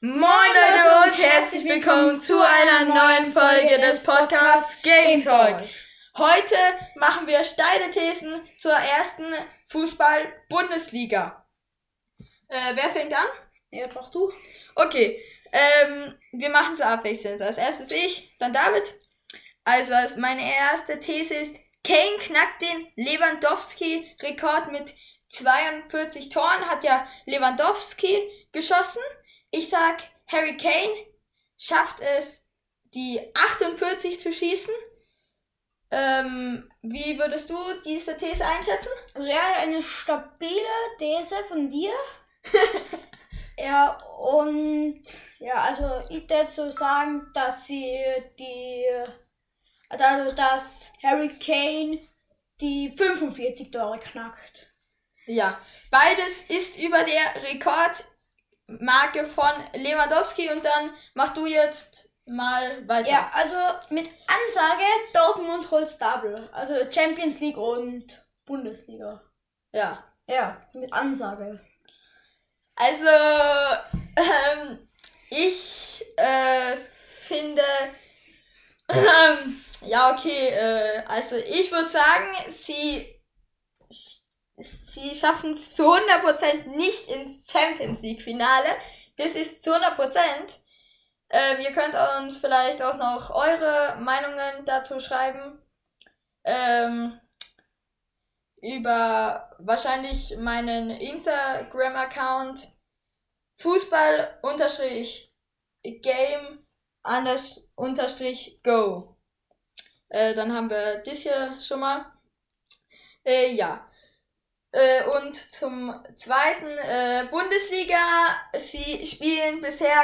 Moin Leute und herzlich willkommen zu einer neuen Folge des Podcasts Game Talk. Heute machen wir steile Thesen zur ersten Fußball-Bundesliga. Äh, wer fängt an? Ja, mach du. Okay, ähm, wir machen es abwechselnd. Als erstes ich, dann David. Also meine erste These ist, Kane knackt den Lewandowski-Rekord mit 42 Toren, hat ja Lewandowski geschossen. Ich sag, Harry Kane schafft es, die 48 zu schießen. Ähm, wie würdest du diese These einschätzen? Ja, eine stabile These von dir. ja, und ja, also ich würde so sagen, dass sie die, also dass Harry Kane die 45 Tore knackt. Ja, beides ist über der Rekordmarke von Lewandowski und dann mach du jetzt mal weiter. Ja, also mit Ansage, Dortmund holt's Double. Also Champions League und Bundesliga. Ja. Ja, mit Ansage. Also, ähm, ich äh, finde, ähm, ja, okay, äh, also ich würde sagen, sie, sie schaffen es zu 100% nicht ins Champions League Finale. Das ist zu 100%. Ähm, ihr könnt uns vielleicht auch noch eure Meinungen dazu schreiben. Ähm, über wahrscheinlich meinen Instagram-Account Fußball unterstrich Game unterstrich Go. Äh, dann haben wir das hier schon mal. Äh, ja. Äh, und zum zweiten äh, Bundesliga. Sie spielen bisher,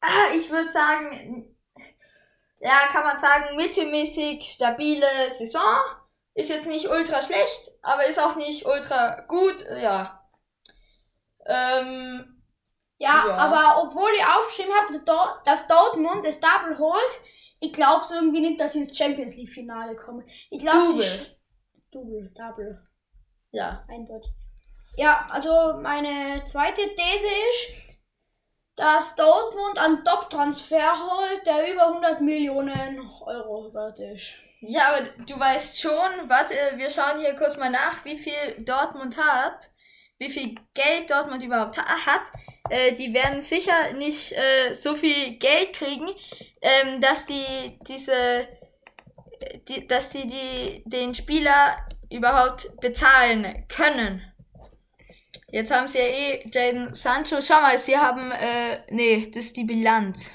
ah, ich würde sagen, ja, kann man sagen, mittelmäßig stabile Saison. Ist jetzt nicht ultra schlecht, aber ist auch nicht ultra gut, ja. Ähm, ja, ja, aber obwohl ich aufgeschrieben habe, dass Dortmund das Double holt, ich glaube irgendwie nicht, dass sie ins Champions League Finale kommen. Ich glaube, Double. Double, Double. Ja. Eindeutig. Ja, also meine zweite These ist, dass Dortmund einen Top-Transfer holt, der über 100 Millionen Euro wert ist. Ja, aber du weißt schon, warte, wir schauen hier kurz mal nach, wie viel Dortmund hat, wie viel Geld Dortmund überhaupt hat. Äh, die werden sicher nicht äh, so viel Geld kriegen, ähm, dass die diese, die, dass die, die den Spieler überhaupt bezahlen können. Jetzt haben sie ja eh Jaden Sancho. Schau mal, sie haben, äh, nee, das ist die Bilanz.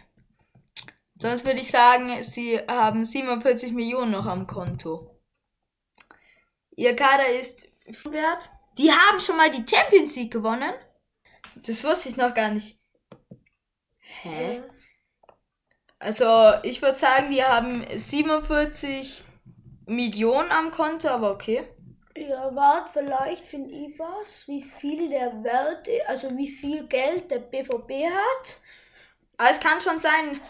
Sonst würde ich sagen, sie haben 47 Millionen noch am Konto. Ihr Kader ist wert. Die haben schon mal die Champions League gewonnen. Das wusste ich noch gar nicht. Hä? Also, ich würde sagen, die haben 47 Millionen am Konto, aber okay. Ja, warte, vielleicht finde ich was, wie viel der Wert, also wie viel Geld der BVB hat. Aber es kann schon sein,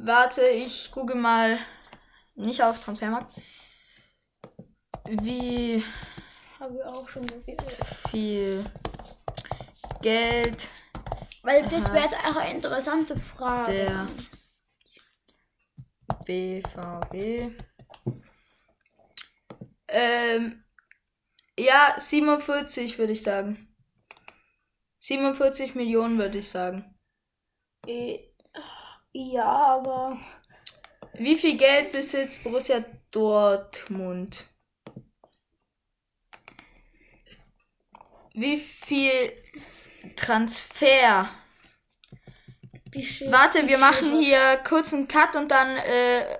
Warte, ich gucke mal nicht auf Transfermarkt. Wie habe auch schon viel Geld. Weil das wäre auch eine interessante Frage. Der BVB. Ähm, ja, 47 würde ich sagen. 47 Millionen würde ich sagen. E ja, aber. Wie viel Geld besitzt Borussia Dortmund? Wie viel Transfer? Wie Warte, wir machen hier kurz einen Cut und dann äh,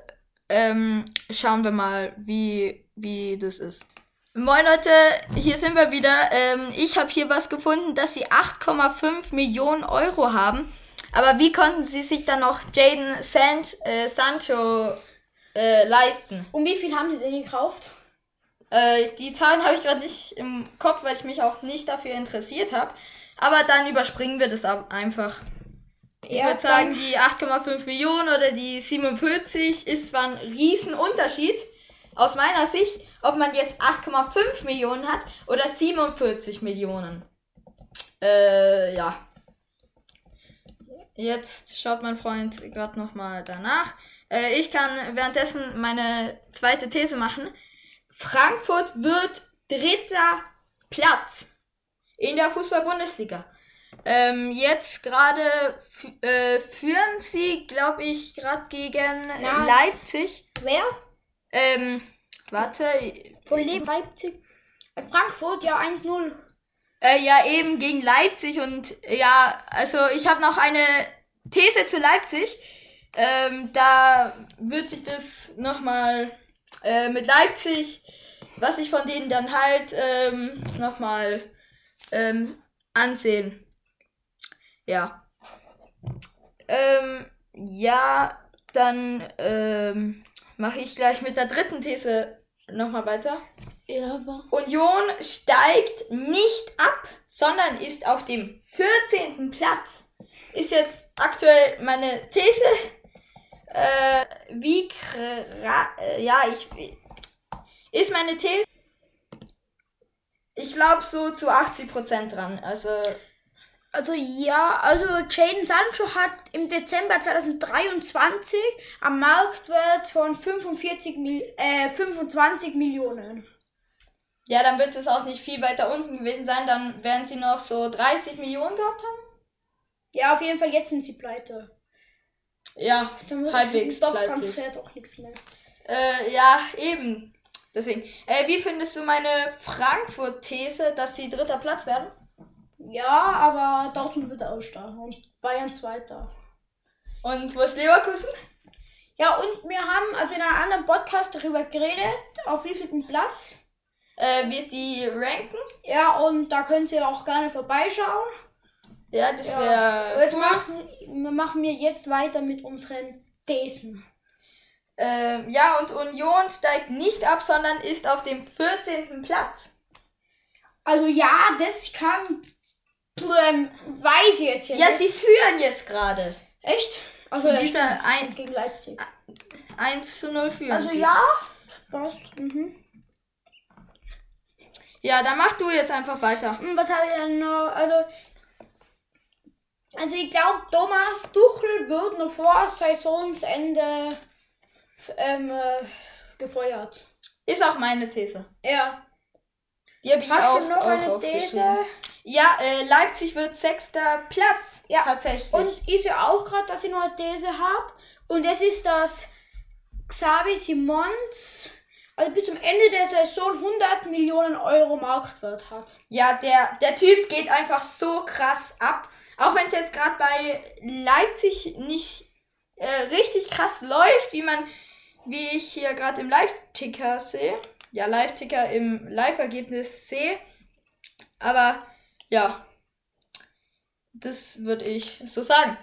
ähm, schauen wir mal, wie, wie das ist. Moin Leute, hier sind wir wieder. Ähm, ich habe hier was gefunden, dass sie 8,5 Millionen Euro haben. Aber wie konnten sie sich dann noch Jaden San äh, Sancho äh, leisten? Um wie viel haben sie denn gekauft? Äh, die Zahlen habe ich gerade nicht im Kopf, weil ich mich auch nicht dafür interessiert habe. Aber dann überspringen wir das einfach. Ich würde sagen, die 8,5 Millionen oder die 47 ist zwar ein Riesenunterschied aus meiner Sicht, ob man jetzt 8,5 Millionen hat oder 47 Millionen. Äh, ja. Jetzt schaut mein Freund gerade nochmal danach. Äh, ich kann währenddessen meine zweite These machen. Frankfurt wird dritter Platz in der Fußball-Bundesliga. Ähm, jetzt gerade äh, führen sie, glaube ich, gerade gegen Ja. Leipzig. Wer? Ähm, warte. Von Leipzig. Äh, Frankfurt, ja, 1-0. Äh, ja, eben gegen Leipzig und ja, also ich habe noch eine These zu Leipzig. Ähm, da wird sich das nochmal äh, mit Leipzig, was ich von denen dann halt ähm, nochmal ähm, ansehen. Ja. Ähm, ja, dann ähm, mache ich gleich mit der dritten These nochmal weiter. Ja, aber. Union steigt nicht ab, sondern ist auf dem 14. Platz. Ist jetzt aktuell meine These. Äh, wie äh, ja, ich ist meine These. Ich glaube so zu 80% dran. Also Also ja, also Jaden Sancho hat im Dezember 2023 am Marktwert von 45 Mil äh, 25 Millionen. ja, dann wird es auch nicht viel weiter unten gewesen sein. Dann werden sie noch so 30 Millionen gehabt haben. Ja, auf jeden Fall jetzt sind sie pleite. Ja, Dann wird Halbwegs es Top-Transfer doch nichts mehr. Äh, ja, eben. Deswegen. Äh, wie findest du meine Frankfurt-These, dass sie dritter Platz werden? Ja, aber Dortmund wird aussteigen und Bayern zweiter. Und wo ist Leverkusen? Ja, und wir haben also in einem anderen Podcast darüber geredet, auf wie vielen Platz. Äh, wie ist die Ranken? Ja, und da könnt ihr auch gerne vorbeischauen. Ja, das Ja. wäre Jetzt cool. machen, wir machen wir jetzt weiter mit unseren Thesen. Ähm, ja, und Union steigt nicht ab, sondern ist auf dem 14. Platz. Also ja, das kann. Ähm, weiß ich jetzt ja, Ja, nicht. sie führen jetzt gerade. Echt? Also ja, dieser ein- gegen Leipzig. 1 zu 0 führen Also sie. ja, passt. Mhm. Ja, dann mach du jetzt einfach weiter. Hm, Was habe ich denn noch? Also, also ich glaube, Thomas Tuchel wird noch vor Saisonsende ähm, äh, gefeuert. Ist auch meine These. Ja. Die habe ich Hast auch, du noch auch eine. These? Ja, äh, Leipzig wird sechster Platz. Ja. Tatsächlich. Und ich sehe auch gerade, dass ich noch eine These habe. Und das ist, dass Xavi Simons also bis zum Ende der Saison 100 Millionen Euro Marktwert hat. Ja, der, der Typ geht einfach so krass ab. Auch wenn es jetzt gerade bei Leipzig nicht äh, richtig krass läuft, wie man, wie ich hier gerade im Live-Ticker sehe. Ja, Live-Ticker im Live-Ergebnis sehe. Aber ja, das würde ich so sagen.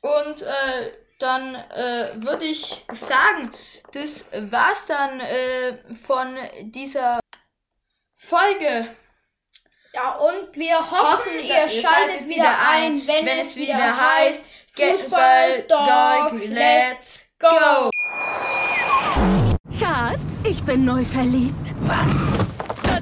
Und äh, dann äh, würde ich sagen, das war's dann äh, von dieser Folge. Ja, und wir hoffen, Hoffen, ihr schaltet wieder ein, wenn, es wieder heißt Fußball Dog, let's go! Schatz, ich bin neu verliebt. Was?